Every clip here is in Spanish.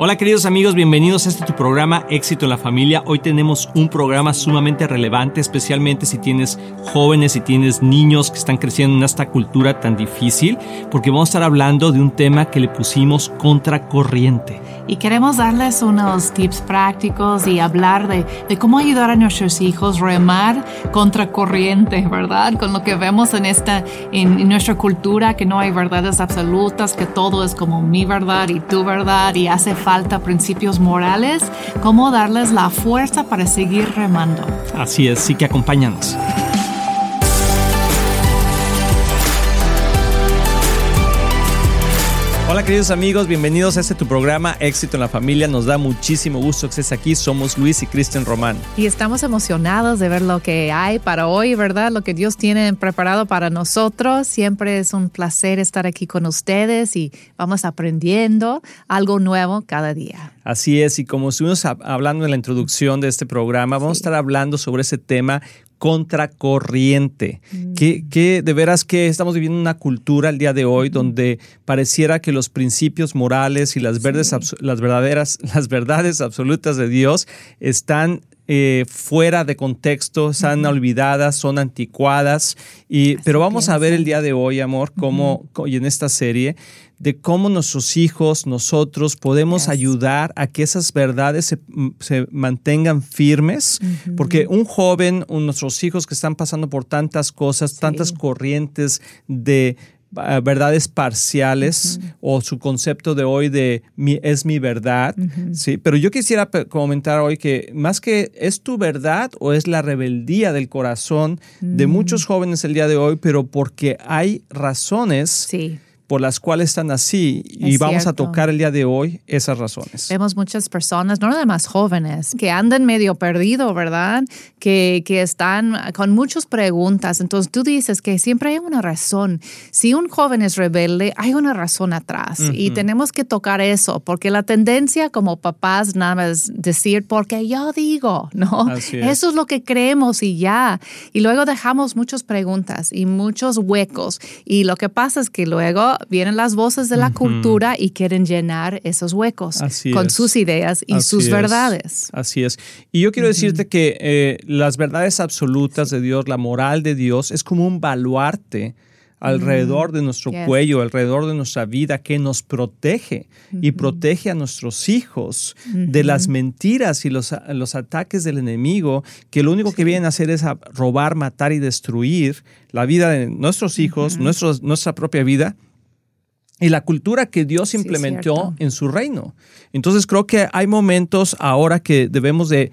Hola queridos amigos, bienvenidos a este tu programa Éxito en la Familia. Hoy tenemos un programa sumamente relevante, especialmente si tienes jóvenes, si tienes niños que están creciendo en esta cultura tan difícil, porque vamos a estar hablando de un tema que le pusimos contracorriente. Y queremos darles unos tips prácticos y hablar de, de cómo ayudar a nuestros hijos a remar contracorriente, ¿verdad? Con lo que vemos en, esta, en, en nuestra cultura, que no hay verdades absolutas, que todo es como mi verdad y tu verdad y hace falta principios morales, cómo darles la fuerza para seguir remando. Así es, sí que acompáñanos. Queridos amigos, bienvenidos a este tu programa Éxito en la Familia. Nos da muchísimo gusto que estés aquí. Somos Luis y Cristian Román. Y estamos emocionados de ver lo que hay para hoy, ¿verdad? Lo que Dios tiene preparado para nosotros. Siempre es un placer estar aquí con ustedes y vamos aprendiendo algo nuevo cada día. Así es, y como estuvimos hablando en la introducción de este programa, vamos a estar hablando sobre ese tema contracorriente. Mm. Que, de veras que estamos viviendo una cultura el día de hoy donde pareciera que los principios morales y las, verdes, las verdaderas, las verdades absolutas de Dios están eh, fuera de contexto, están olvidadas, son anticuadas. Y, pero vamos a ver el día de hoy, amor, cómo, y en esta serie, de cómo nuestros hijos, nosotros podemos ayudar a que esas verdades se, mm, mantengan firmes, porque un joven, nuestros hijos que están pasando por tantas cosas, tantas corrientes de ah, verdades parciales o su concepto de hoy de mi, es mi verdad, ¿sí? Pero yo quisiera comentar hoy que más que es tu verdad o es la rebeldía del corazón de muchos jóvenes el día de hoy, pero porque hay razones sí por las cuales están así y vamos a tocar el día de hoy esas razones. Vemos muchas personas, no nada más jóvenes, que andan medio perdido, ¿verdad? Que, que están con muchas preguntas. Entonces tú dices que siempre hay una razón. Si un joven es rebelde, hay una razón atrás y tenemos que tocar eso porque la tendencia como papás nada más decir porque yo digo, ¿no? Eso es lo que creemos y ya. Y luego dejamos muchas preguntas y muchos huecos y lo que pasa es que luego vienen las voces de la cultura y quieren llenar esos huecos con sus ideas y sus verdades. Así es. Y yo quiero decirte que eh, las verdades absolutas de Dios, la moral de Dios, es como un baluarte alrededor de nuestro cuello, alrededor de nuestra vida, que nos protege y protege a nuestros hijos de las mentiras y los, los, ataques del enemigo, que lo único que vienen a hacer es a robar, matar y destruir la vida de nuestros hijos, nuestra propia vida y la cultura que Dios implementó en su reino. Entonces creo que hay momentos ahora que debemos de,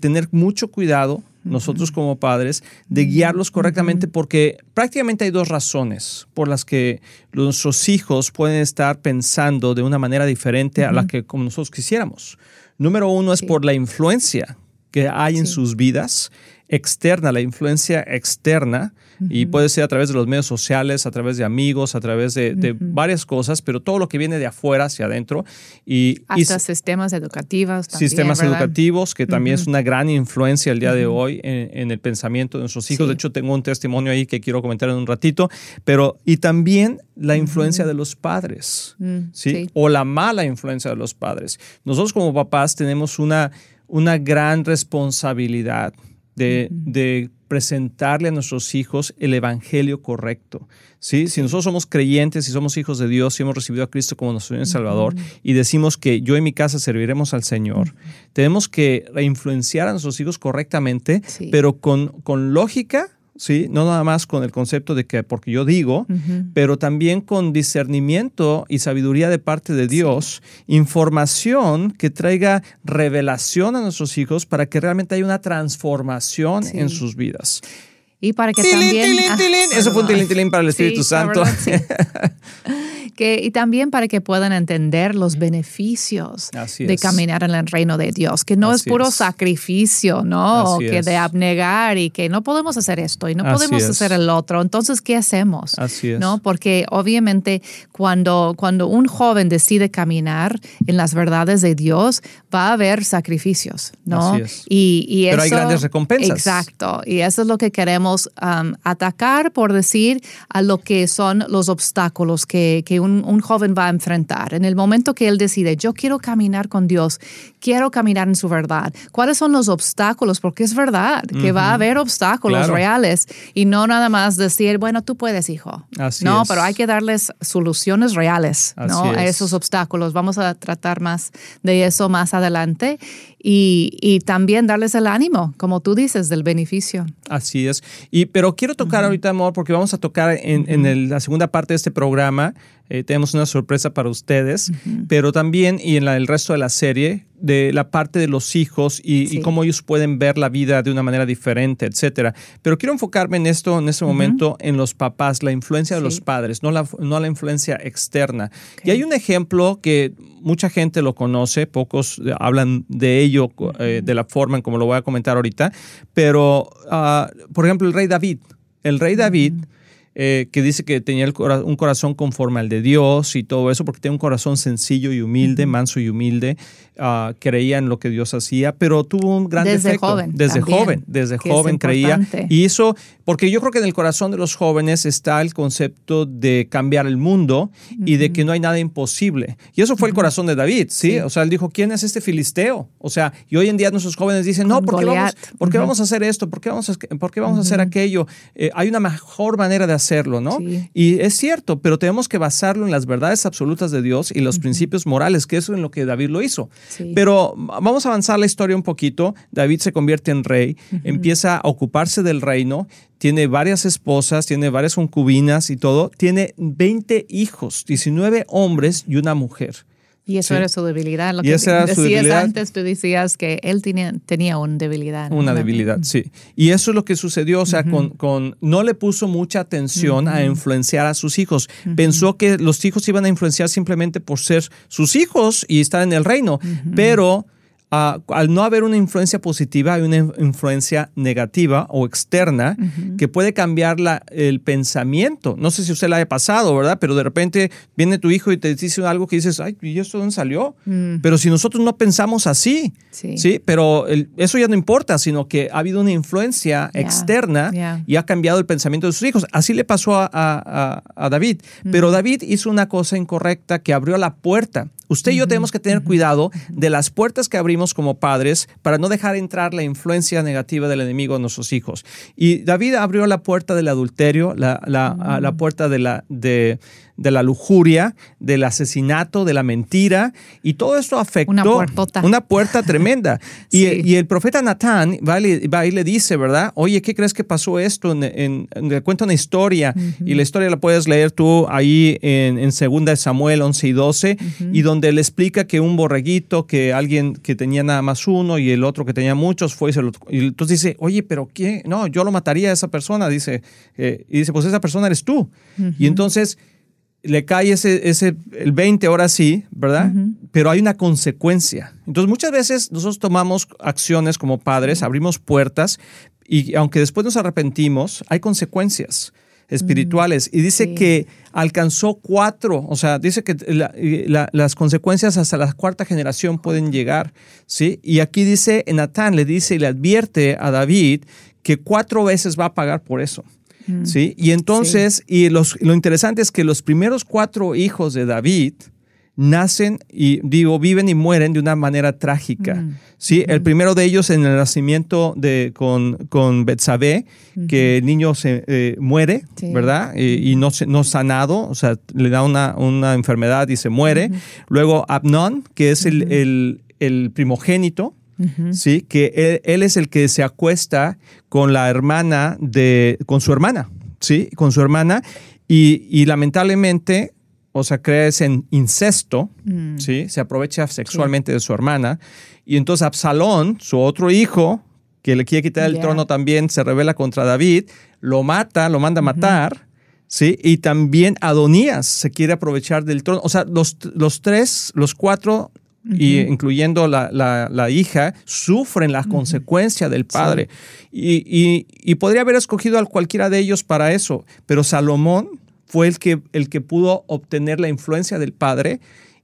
tener mucho cuidado, nosotros como padres, de guiarlos correctamente porque prácticamente hay dos razones por las que nuestros hijos pueden estar pensando de una manera diferente a la que como nosotros quisiéramos. Número uno es por la influencia que hay en sus vidas externa, la influencia externa, y puede ser a través de los medios sociales, a través de amigos, a través de, varias cosas, pero todo lo que viene de afuera hacia adentro. Y, Hasta sistemas educativos. También, sistemas educativos, que también es una gran influencia el día de hoy en, el pensamiento de nuestros hijos. De hecho, tengo un testimonio ahí que quiero comentar en un ratito, pero y también la influencia de los padres, mm, ¿sí? O la mala influencia de los padres. Nosotros como papás tenemos una, una gran responsabilidad de, presentarle a nuestros hijos el evangelio correcto. ¿sí? Si nosotros somos creyentes, si somos hijos de Dios, si hemos recibido a Cristo como nuestro Señor y Salvador y decimos que yo y mi casa serviremos al Señor, tenemos que influenciar a nuestros hijos correctamente, pero con, con lógica ¿sí? No nada más con el concepto de que porque yo digo, pero también con discernimiento y sabiduría de parte de Dios, información que traiga revelación a nuestros hijos para que realmente haya una transformación en sus vidas. Y para que también... Ah, Eso fue un tilín, tilín para el Espíritu Santo. y también para que puedan entender los beneficios de caminar en el reino de Dios, que no es puro sacrificio, ¿no? que de abnegar y que no podemos hacer esto y no podemos hacer el otro. Entonces, ¿qué hacemos? Así es. ¿No? Porque obviamente cuando, cuando un joven decide caminar en las verdades de Dios, va a haber sacrificios, ¿no? Y, Pero hay grandes recompensas. Exacto. Y eso es lo que queremos um, atacar, por decir, a lo que son los obstáculos que, que un, un, joven va a enfrentar. En el momento que él decide, yo quiero caminar con Dios, quiero caminar en su verdad, ¿cuáles son los obstáculos? Porque es verdad que va a haber obstáculos reales y no nada más decir, bueno, tú puedes, hijo. Así no, es. pero hay que darles soluciones reales ¿no? a esos obstáculos. Vamos a tratar más de eso más adelante y, y, también darles el ánimo, como tú dices, del beneficio. Así es. Y, pero quiero tocar ahorita, amor, porque vamos a tocar en, en la segunda parte de este programa eh, tenemos una sorpresa para ustedes, pero también y en la, el resto de la serie, de la parte de los hijos y, cómo ellos pueden ver la vida de una manera diferente, etcétera. Pero quiero enfocarme en esto, en este momento, en los papás, la influencia de los padres, no la, no la influencia externa. Y hay un ejemplo que mucha gente lo conoce, pocos hablan de ello eh, de la forma en como lo voy a comentar ahorita, pero, ah, por ejemplo, el rey David. El rey David eh, que dice que tenía un corazón conforme al de Dios y todo eso, porque tenía un corazón sencillo y humilde, manso y humilde, uh, creía en lo que Dios hacía, pero tuvo un gran desde defecto. Joven, desde joven, desde joven creía. Y eso, porque yo creo que en el corazón de los jóvenes está el concepto de cambiar el mundo y de que no hay nada imposible. Y eso fue el corazón de David, ¿sí? O sea, él dijo, ¿quién es este filisteo? O sea, y hoy en día nuestros jóvenes dicen, no, ¿por qué, vamos, ¿por qué vamos, a hacer esto? ¿Por qué vamos a, por qué vamos a hacer aquello? Eh, hay una mejor manera de hacerlo, ¿no? Y es cierto, pero tenemos que basarlo en las verdades absolutas de Dios y los principios morales, que eso es en lo que David lo hizo. Pero vamos a avanzar la historia un poquito. David se convierte en rey, empieza a ocuparse del reino, tiene varias esposas, tiene varias concubinas y todo. Tiene 20 hijos, 19 hombres y una mujer. Y eso era su debilidad. Lo y que esa era decías su debilidad. antes, tú decías que él tenía, tenía una debilidad. Una, debilidad, sí. Y eso es lo que sucedió, o sea, con, con, no le puso mucha atención a influenciar a sus hijos. Pensó que los hijos iban a influenciar simplemente por ser sus hijos y estar en el reino, pero al no haber una influencia positiva, hay una influencia negativa o externa que puede cambiar la, el pensamiento. No sé si usted la haya pasado, ¿verdad? Pero de repente viene tu hijo y te dice algo que dices, ay, ¿y esto dónde salió? Mm. Pero si nosotros no pensamos así, sí, pero eso ya no importa, sino que ha habido una influencia externa y ha cambiado el pensamiento de sus hijos. Así le pasó a, David. Pero. David hizo una cosa incorrecta que abrió la puerta. Usted y yo tenemos que tener cuidado de las puertas que abrimos como padres para no dejar entrar la influencia negativa del enemigo en nuestros hijos. Y David abrió la puerta del adulterio, la, la, la puerta de la, de, de la lujuria, del asesinato, de la mentira, y todo esto afectó una, una puerta tremenda. y, y, el profeta Natán va, y le dice, ¿verdad? Oye, ¿qué crees que pasó esto? En, le cuenta una historia, y la historia la puedes leer tú ahí en, en 2 Samuel 11 y 12, y donde le explica que un borreguito, que alguien que tenía nada más uno y el otro que tenía muchos, fue y se lo... Y entonces dice, oye, pero ¿qué? No, yo lo mataría a esa persona, dice. Eh, y dice, pues esa persona eres tú. Y entonces le cae ese, ese, el 20 ahora sí, ¿verdad? Pero hay una consecuencia. Entonces muchas veces nosotros tomamos acciones como padres, abrimos puertas y aunque después nos arrepentimos, hay consecuencias espirituales. Y dice que alcanzó cuatro, o sea, dice que las consecuencias hasta la cuarta generación pueden llegar, ¿sí? Y aquí dice, Natán le dice y le advierte a David que cuatro veces va a pagar por eso. ¿Sí? Y entonces, y los, lo interesante es que los primeros cuatro hijos de David nacen y digo, viven y mueren de una manera trágica. ¿sí? El primero de ellos en el nacimiento de, con, con Betsabé, que el niño se eh, muere, ¿verdad? Y, no, no sanado, o sea, le da una, una enfermedad y se muere. Luego Abnón, que es el, el primogénito, ¿sí? Que él, es el que se acuesta con la hermana de, con su hermana, ¿sí? Con su hermana y, lamentablemente, o sea, crees en incesto, mm. ¿sí? Se aprovecha sexualmente de su hermana y entonces Absalón, su otro hijo, que le quiere quitar el trono también, se revela contra David, lo mata, lo manda a matar. ¿sí? Y también Adonías se quiere aprovechar del trono. O sea, los, los tres, los cuatro y incluyendo la, la, hija, sufren la consecuencia del padre. Y, y, podría haber escogido a cualquiera de ellos para eso, pero Salomón fue el que, el que pudo obtener la influencia del padre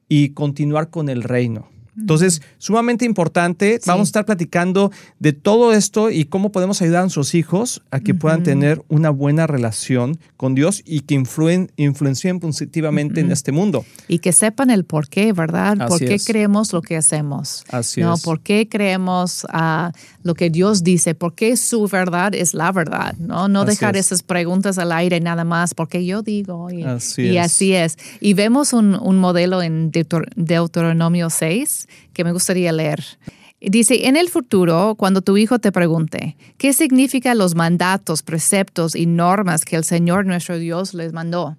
y continuar con el reino. Entonces, sumamente importante. Vamos a estar platicando de todo esto y cómo podemos ayudar a nuestros hijos a que puedan tener una buena relación con Dios y que influen, influencien positivamente en este mundo. Y que sepan el por qué, ¿verdad? ¿Por qué creemos lo que hacemos? Así ¿no? es. ¿Por qué creemos uh, lo que Dios dice? ¿Por qué su verdad es la verdad? No, no dejar esas preguntas al aire nada más, porque yo digo. Y así, y es. así es. Y vemos un, un modelo en Deuteronomio 6 que me gustaría leer. Dice, en el futuro, cuando tu hijo te pregunte, ¿qué significan los mandatos, preceptos y normas que el Señor nuestro Dios les mandó?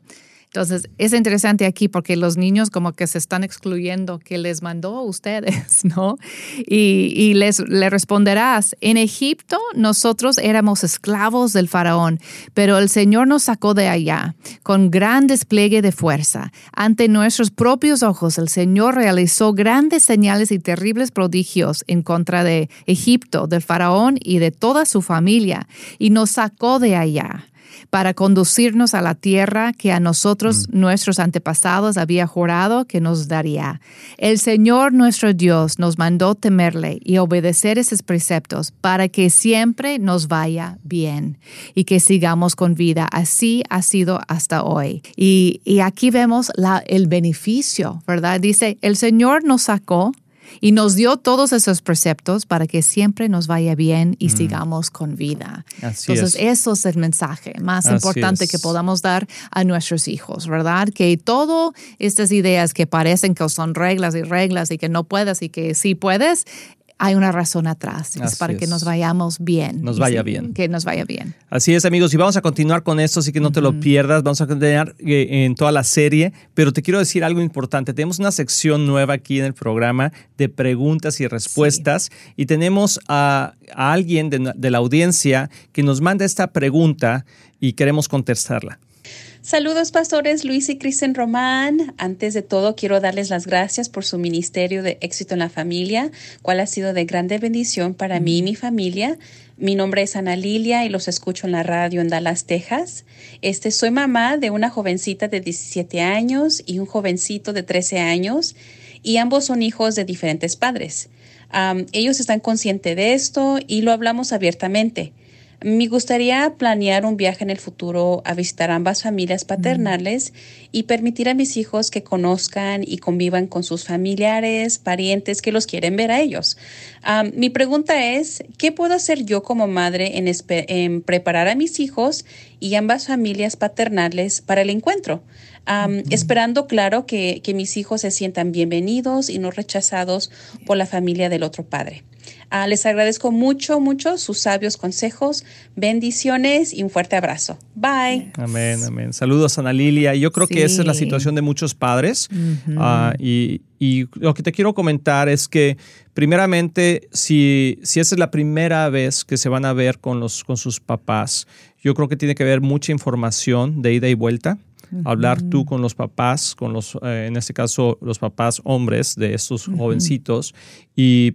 Entonces, es interesante aquí porque los niños como que se están excluyendo que les mandó a ustedes, ¿no? Y, y les le responderás, en Egipto nosotros éramos esclavos del faraón, pero el Señor nos sacó de allá con gran despliegue de fuerza. Ante nuestros propios ojos el Señor realizó grandes señales y terribles prodigios en contra de Egipto, del faraón y de toda su familia, y nos sacó de allá para conducirnos a la tierra que a nosotros, mm. nuestros antepasados, había jurado que nos daría. El Señor nuestro Dios nos mandó temerle y obedecer esos preceptos para que siempre nos vaya bien y que sigamos con vida. Así ha sido hasta hoy. Y, y aquí vemos la, el beneficio, ¿verdad? Dice, el Señor nos sacó y nos dio todos esos preceptos para que siempre nos vaya bien y mm. sigamos con vida. Así Entonces, es. eso es el mensaje más Así importante es. que podamos dar a nuestros hijos, ¿verdad? Que todas estas ideas que parecen que son reglas y reglas y que no puedes y que sí puedes, hay una razón atrás. Es Así para que nos vayamos bien. Nos vaya sí, bien. Que nos vaya bien. Así es, amigos, y vamos a continuar con esto, así que no te lo pierdas. Vamos a continuar eh, en toda la serie, pero te quiero decir algo importante. Tenemos una sección nueva aquí en el programa de preguntas y respuestas, y tenemos a, a alguien de, de la audiencia que nos manda esta pregunta y queremos contestarla. Saludos pastores Luis y Kristen Román. Antes de todo quiero darles las gracias por su ministerio de éxito en la familia, cual ha sido de grande bendición para mí y mi familia. Mi nombre es Ana Lilia y los escucho en la radio en Dallas, Texas. Este, soy mamá de una jovencita de 17 años y un jovencito de 13 años y ambos son hijos de diferentes padres. Um, ellos están conscientes de esto y lo hablamos abiertamente. Me gustaría planear un viaje en el futuro a visitar ambas familias paternales mm. y permitir a mis hijos que conozcan y convivan con sus familiares, parientes que los quieren ver a ellos. Um, mi pregunta es, ¿qué puedo hacer yo como madre en, en, preparar a mis hijos y ambas familias paternales para el encuentro? Um. Esperando, claro, que, que mis hijos se sientan bienvenidos y no rechazados por la familia del otro padre. Uh, les agradezco mucho, mucho sus sabios consejos, bendiciones y un fuerte abrazo. Bye. Amén, amén. Saludos, Ana Lilia. Yo creo Sí. que esa es la situación de muchos padres. Ah, y, y lo que te quiero comentar es que, primeramente, si, si esa es la primera vez que se van a ver con, los, con sus papás, yo creo que tiene que haber mucha información de ida y vuelta. Hablar tú con los papás, con los, eh, en este caso, los papás hombres de estos jovencitos y,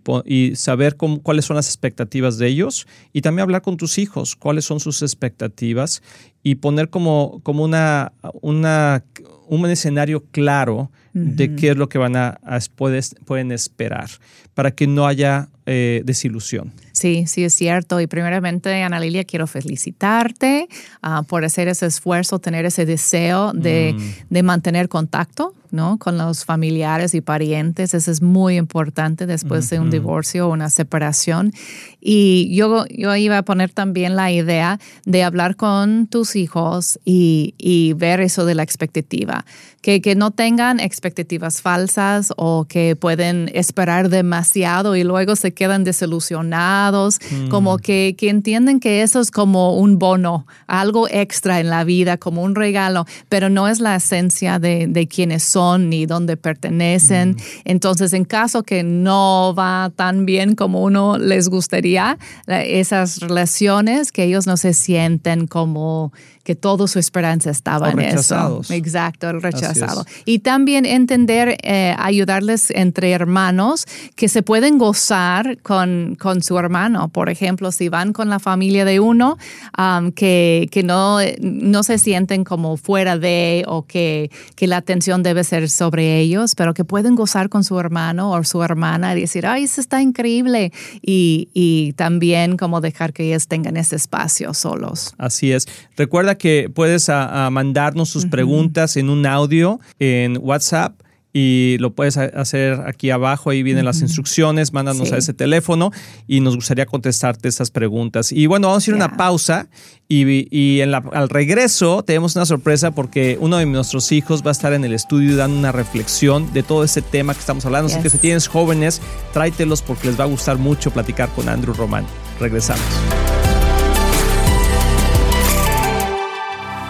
saber cómo- cuáles son las expectativas de ellos y también hablar con tus hijos, cuáles son sus expectativas y poner como, como una, una, un escenario claro de qué es lo que van a, a- puedes- pueden esperar para que no haya eh, desilusión. Sí, sí, es cierto. Y primeramente, Ana Lilia, quiero felicitarte ah, por hacer ese esfuerzo, tener ese deseo de, de mantener contacto ¿no? con los familiares y parientes. Eso es muy importante después de un divorcio o una separación. Y yo, yo iba a poner también la idea de hablar con tus hijos y, y ver eso de la expectativa. Que, que no tengan expectativas falsas o que pueden esperar demasiado y luego se quedan desilusionados, como que, que entienden que eso es como un bono, algo extra en la vida, como un regalo, pero no es la esencia de, de quiénes son ni dónde pertenecen. Entonces, en caso que no va tan bien como uno les gustaría, esas relaciones, que ellos no se sienten como que toda su esperanza estaba O en rechazados. eso. Exacto, el rechazado. Y también entender, eh, ayudarles entre hermanos que se pueden gozar con, con su hermano. Por ejemplo, si van con la familia de uno, um, que, que no, no se sienten como fuera de o que, que la atención debe ser ser sobre ellos, pero que pueden gozar con su hermano o su hermana y decir, ay, eso está increíble. Y, y también como dejar que ellos tengan ese espacio solos. Así es. Recuerda que puedes a, mandarnos sus preguntas en un audio en WhatsApp y lo puedes hacer aquí abajo, ahí vienen las instrucciones, mándanos a ese teléfono y nos gustaría contestarte esas preguntas. Y bueno, vamos a ir a una pausa y, en al regreso tenemos una sorpresa porque uno de nuestros hijos va a estar en el estudio dando una reflexión de todo ese tema que estamos hablando. Así que si tienes jóvenes, tráetelos porque les va a gustar mucho platicar con Andrew Román. Regresamos.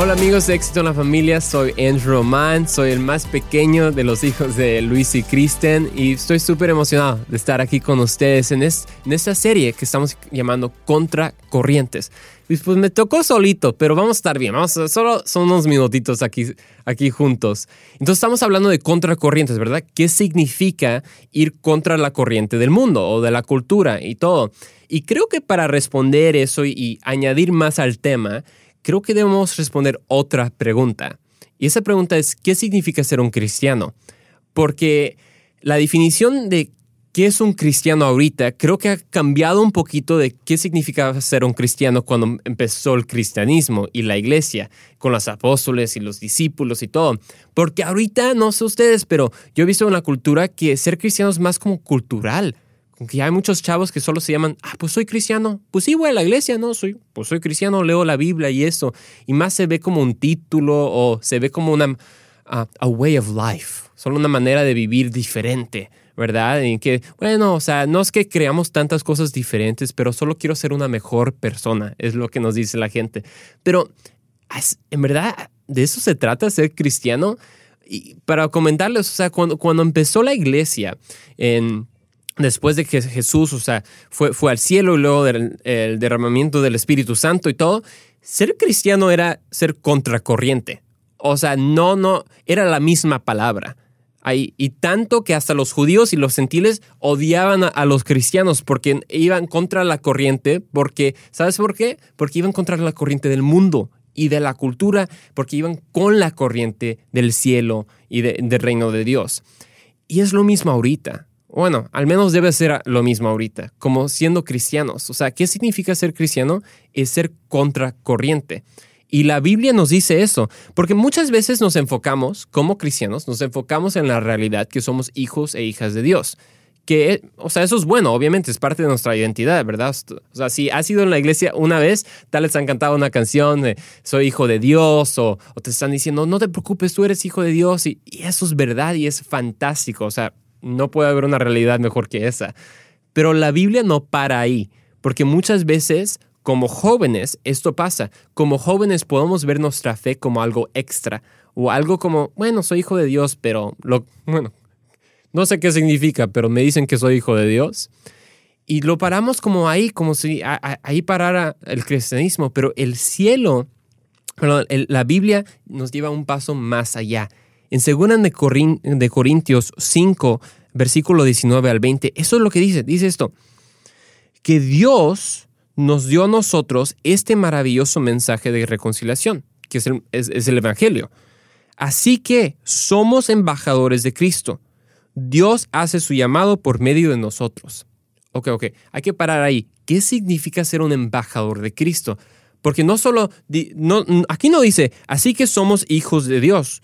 Hola amigos de Éxito en la Familia, soy Andrew Roman, soy el más pequeño de los hijos de Luis y Kristen y estoy súper emocionado de estar aquí con ustedes en, esta serie que estamos llamando Contra Corrientes. Pues me tocó solito, pero vamos a estar bien, vamos solo son unos minutitos aquí, aquí juntos. Entonces estamos hablando de contracorrientes, ¿verdad? ¿Qué significa ir contra la corriente del mundo o de la cultura y todo? Y creo que para responder eso y añadir más al tema, creo que debemos responder otra pregunta. Y esa pregunta es, ¿qué significa ser un cristiano? Porque la definición de qué es un cristiano ahorita creo que ha cambiado un poquito de qué significaba ser un cristiano cuando empezó el cristianismo y la iglesia, con los apóstoles y los discípulos y todo. Porque ahorita, no sé ustedes, pero yo he visto una cultura que ser cristiano es más como cultural que hay muchos chavos que solo se llaman, ah, pues soy cristiano. Pues sí, voy a la iglesia, ¿no? Soy, pues soy cristiano, leo la Biblia y eso. Y más se ve como un título o se ve como una a way of life, solo una manera de vivir diferente, ¿verdad? En que, bueno, o sea, no es que creamos tantas cosas diferentes, pero solo quiero ser una mejor persona, es lo que nos dice la gente. Pero, en verdad, de eso se trata, ser cristiano. Y para comentarles, o sea, cuando, cuando empezó la iglesia en después de que Jesús, o sea, fue, fue al cielo y luego del el derramamiento del Espíritu Santo y todo, ser cristiano era ser contracorriente. O sea, no, no, era la misma palabra. y tanto que hasta los judíos y los gentiles odiaban a, a, los cristianos porque iban contra la corriente, porque, ¿sabes por qué? Porque iban contra la corriente del mundo y de la cultura, porque iban con la corriente del cielo y del reino de Dios. Y es lo mismo ahorita. Bueno, al menos debe ser lo mismo ahorita, como siendo cristianos. O sea, ¿qué significa ser cristiano? Es ser contracorriente. Y la Biblia nos dice eso, porque muchas veces nos enfocamos, como cristianos, nos enfocamos en la realidad que somos hijos e hijas de Dios. Que, o sea, eso es bueno, obviamente, es parte de nuestra identidad, ¿verdad? O sea, si has ido en la iglesia una vez, tal vez han cantado una canción soy hijo de Dios, o, te están diciendo, no te preocupes, tú eres hijo de Dios, y eso es verdad y es fantástico. O sea, no puede haber una realidad mejor que esa. Pero la Biblia no para ahí, porque muchas veces como jóvenes esto pasa. Como jóvenes podemos ver nuestra fe como algo extra o algo como, bueno, soy hijo de Dios, pero lo, bueno, no sé qué significa, pero me dicen que soy hijo de Dios. Y lo paramos como ahí, como si ahí parara el cristianismo, pero el cielo, perdón, la Biblia nos lleva un paso más allá en 2 de, Corintios 5, versículo 19 al 20, eso es lo que dice, dice esto, que Dios nos dio a nosotros este maravilloso mensaje de reconciliación, que es el, es el Evangelio. Así que somos embajadores de Cristo. Dios hace su llamado por medio de nosotros. Ok, ok, hay que parar ahí. ¿Qué significa ser un embajador de Cristo? Porque no solo, aquí no dice, así que somos hijos de Dios.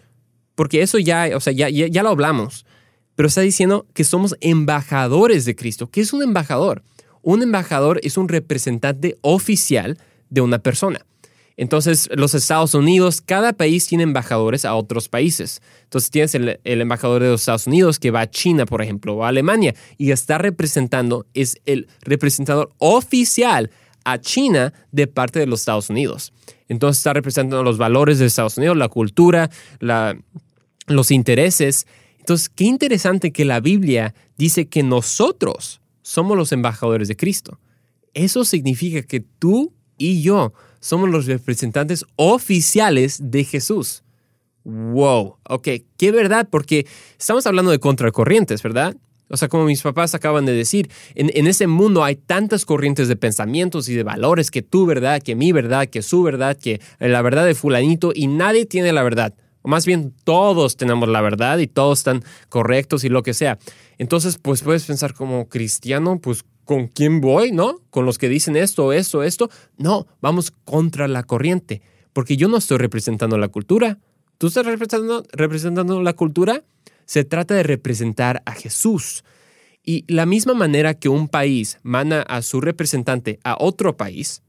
Porque eso ya, o sea, ya, ya, ya lo hablamos, pero está diciendo que somos embajadores de Cristo. ¿Qué es un embajador? Un embajador es un representante oficial de una persona. Entonces, los Estados Unidos, cada país tiene embajadores a otros países. Entonces, tienes el, embajador de los Estados Unidos que va a China, por ejemplo, o a Alemania, y está representando, es el representador oficial a China de parte de los Estados Unidos. Entonces, está representando los valores de Estados Unidos, la cultura, los intereses. Entonces, qué interesante que la Biblia dice que nosotros somos los embajadores de Cristo. Eso significa que tú y yo somos los representantes oficiales de Jesús. Wow, ok, qué verdad, porque estamos hablando de contracorrientes, ¿verdad? O sea, como mis papás acaban de decir, en, ese mundo hay tantas corrientes de pensamientos y de valores que tu verdad, que mi verdad, que su verdad, que la verdad de fulanito y nadie tiene la verdad. O más bien todos tenemos la verdad y todos están correctos y lo que sea. Entonces, pues puedes pensar como cristiano, pues ¿con quién voy? ¿No? ¿Con los que dicen esto, esto, esto? No, vamos contra la corriente, porque yo no estoy representando la cultura. ¿Tú estás representando, representando la cultura? Se trata de representar a Jesús. Y la misma manera que un país manda a su representante a otro país,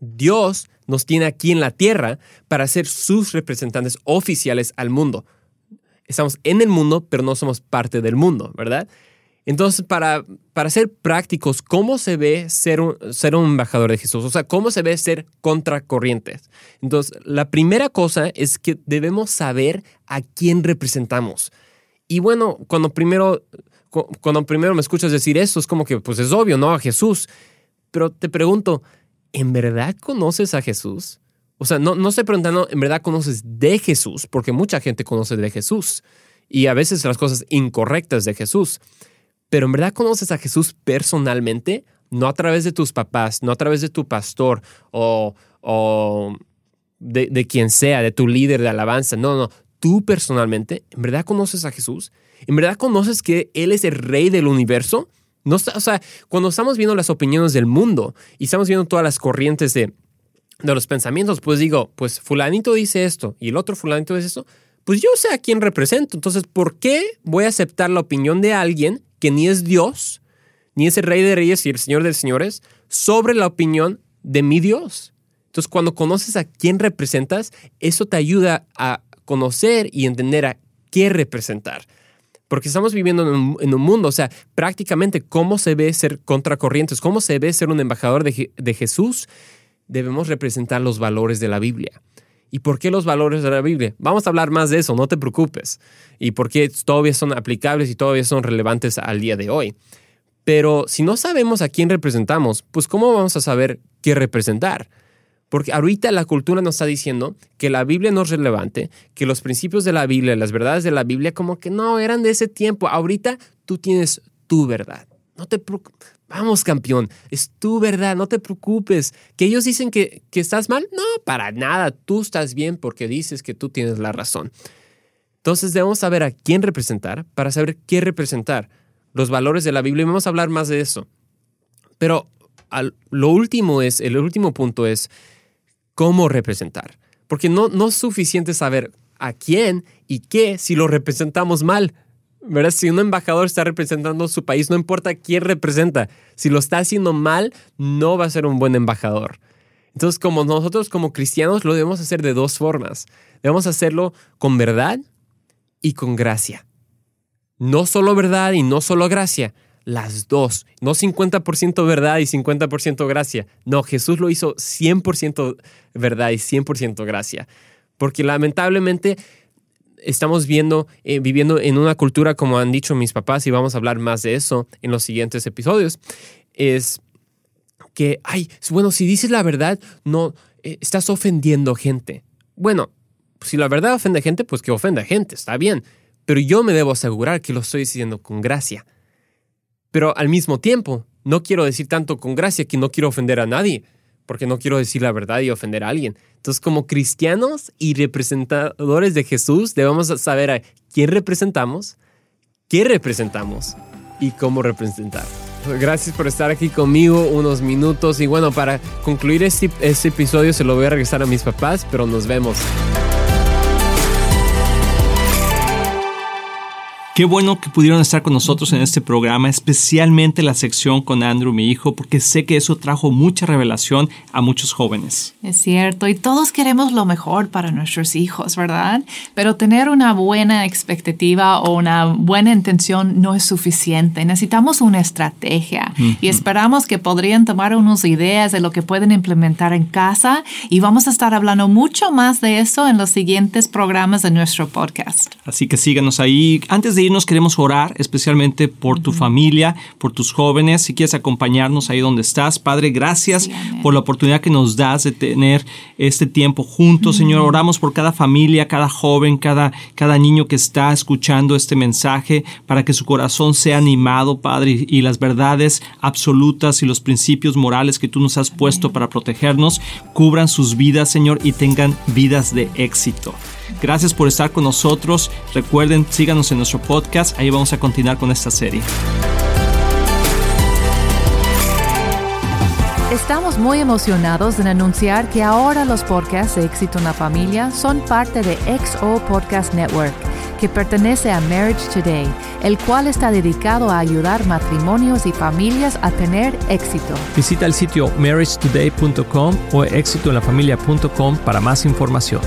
Dios nos tiene aquí en la tierra para ser sus representantes oficiales al mundo. Estamos en el mundo, pero no somos parte del mundo, ¿verdad? Entonces, para, para ser prácticos, ¿cómo se ve ser un, ser un embajador de Jesús? O sea, ¿cómo se ve ser contracorrientes? Entonces, la primera cosa es que debemos saber a quién representamos. Y bueno, cuando primero, cuando primero me escuchas decir esto, es como que, pues es obvio, ¿no? A Jesús. Pero te pregunto, ¿en verdad conoces a Jesús? O sea, no, no estoy preguntando, ¿en verdad conoces de Jesús? Porque mucha gente conoce de Jesús. Y a veces las cosas incorrectas de Jesús pero en verdad conoces a Jesús personalmente, no a través de tus papás, no a través de tu pastor o, de, quien sea, de tu líder de alabanza. No, no, tú personalmente, ¿en verdad conoces a Jesús? ¿En verdad conoces que Él es el rey del universo? No, o sea, cuando estamos viendo las opiniones del mundo y estamos viendo todas las corrientes de, de los pensamientos, pues digo, pues fulanito dice esto y el otro fulanito dice esto, pues yo sé a quién represento. Entonces, ¿por qué voy a aceptar la opinión de alguien que ni es Dios, ni es el Rey de Reyes y el Señor de Señores, sobre la opinión de mi Dios. Entonces, cuando conoces a quién representas, eso te ayuda a conocer y entender a qué representar. Porque estamos viviendo en un, mundo, o sea, prácticamente cómo se ve ser contracorrientes, cómo se ve ser un embajador de, de Jesús, debemos representar los valores de la Biblia. ¿Y por qué los valores de la Biblia? Vamos a hablar más de eso, no te preocupes. Y por qué todavía son aplicables y todavía son relevantes al día de hoy. Pero si no sabemos a quién representamos, pues ¿cómo vamos a saber qué representar? Porque ahorita la cultura nos está diciendo que la Biblia no es relevante, que los principios de la Biblia, las verdades de la Biblia, como que no eran de ese tiempo. Ahorita tú tienes tu verdad. No te Vamos, campeón, es tu verdad, no te preocupes. ¿Que ellos dicen que, que estás mal? No, para nada, tú estás bien porque dices que tú tienes la razón. Entonces debemos saber a quién representar para saber qué representar. Los valores de la Biblia y vamos a hablar más de eso. Pero lo último es, el último punto es cómo representar. Porque no, no es suficiente saber a quién y qué si lo representamos mal. ¿verdad? Si un embajador está representando su país, no importa quién representa, si lo está haciendo mal, no va a ser un buen embajador. Entonces, como nosotros como cristianos lo debemos hacer de dos formas. Debemos hacerlo con verdad y con gracia. No solo verdad y no solo gracia, las dos. No 50% verdad y 50% gracia. No, Jesús lo hizo 100% verdad y 100% gracia. Porque lamentablemente estamos viendo, eh, viviendo en una cultura, como han dicho mis papás, y vamos a hablar más de eso en los siguientes episodios, es que, ay, bueno, si dices la verdad, no, eh, estás ofendiendo gente. Bueno, si la verdad ofende gente, pues que ofenda gente, está bien, pero yo me debo asegurar que lo estoy diciendo con gracia. Pero al mismo tiempo, no quiero decir tanto con gracia que no quiero ofender a nadie porque no quiero decir la verdad y ofender a alguien. Entonces, como cristianos y representadores de Jesús, debemos saber a quién representamos, qué representamos y cómo representar. Gracias por estar aquí conmigo unos minutos y bueno, para concluir este, este episodio se lo voy a regresar a mis papás, pero nos vemos. Qué bueno que pudieron estar con nosotros en este programa, especialmente la sección con Andrew, mi hijo, porque sé que eso trajo mucha revelación a muchos jóvenes. Es cierto, y todos queremos lo mejor para nuestros hijos, ¿verdad? Pero tener una buena expectativa o una buena intención no es suficiente. Necesitamos una estrategia y esperamos que podrían tomar unas ideas de lo que pueden implementar en casa y vamos a estar hablando mucho más de eso en los siguientes programas de nuestro podcast. Así que síganos ahí. Antes de nos queremos orar especialmente por tu familia, por tus jóvenes. Si quieres acompañarnos ahí donde estás, Padre, gracias por la oportunidad que nos das de tener este tiempo juntos, Señor. Oramos por cada familia, cada joven, cada, cada niño que está escuchando este mensaje para que su corazón sea animado, Padre, y las verdades absolutas y los principios morales que tú nos has puesto para protegernos cubran sus vidas, Señor, y tengan vidas de éxito. Gracias por estar con nosotros. Recuerden, síganos en nuestro podcast. Ahí vamos a continuar con esta serie. Estamos muy emocionados en anunciar que ahora los podcasts de Éxito en la Familia son parte de XO Podcast Network, que pertenece a Marriage Today, el cual está dedicado a ayudar matrimonios y familias a tener éxito. Visita el sitio marriagetoday.com o éxitoenlafamilia.com para más información.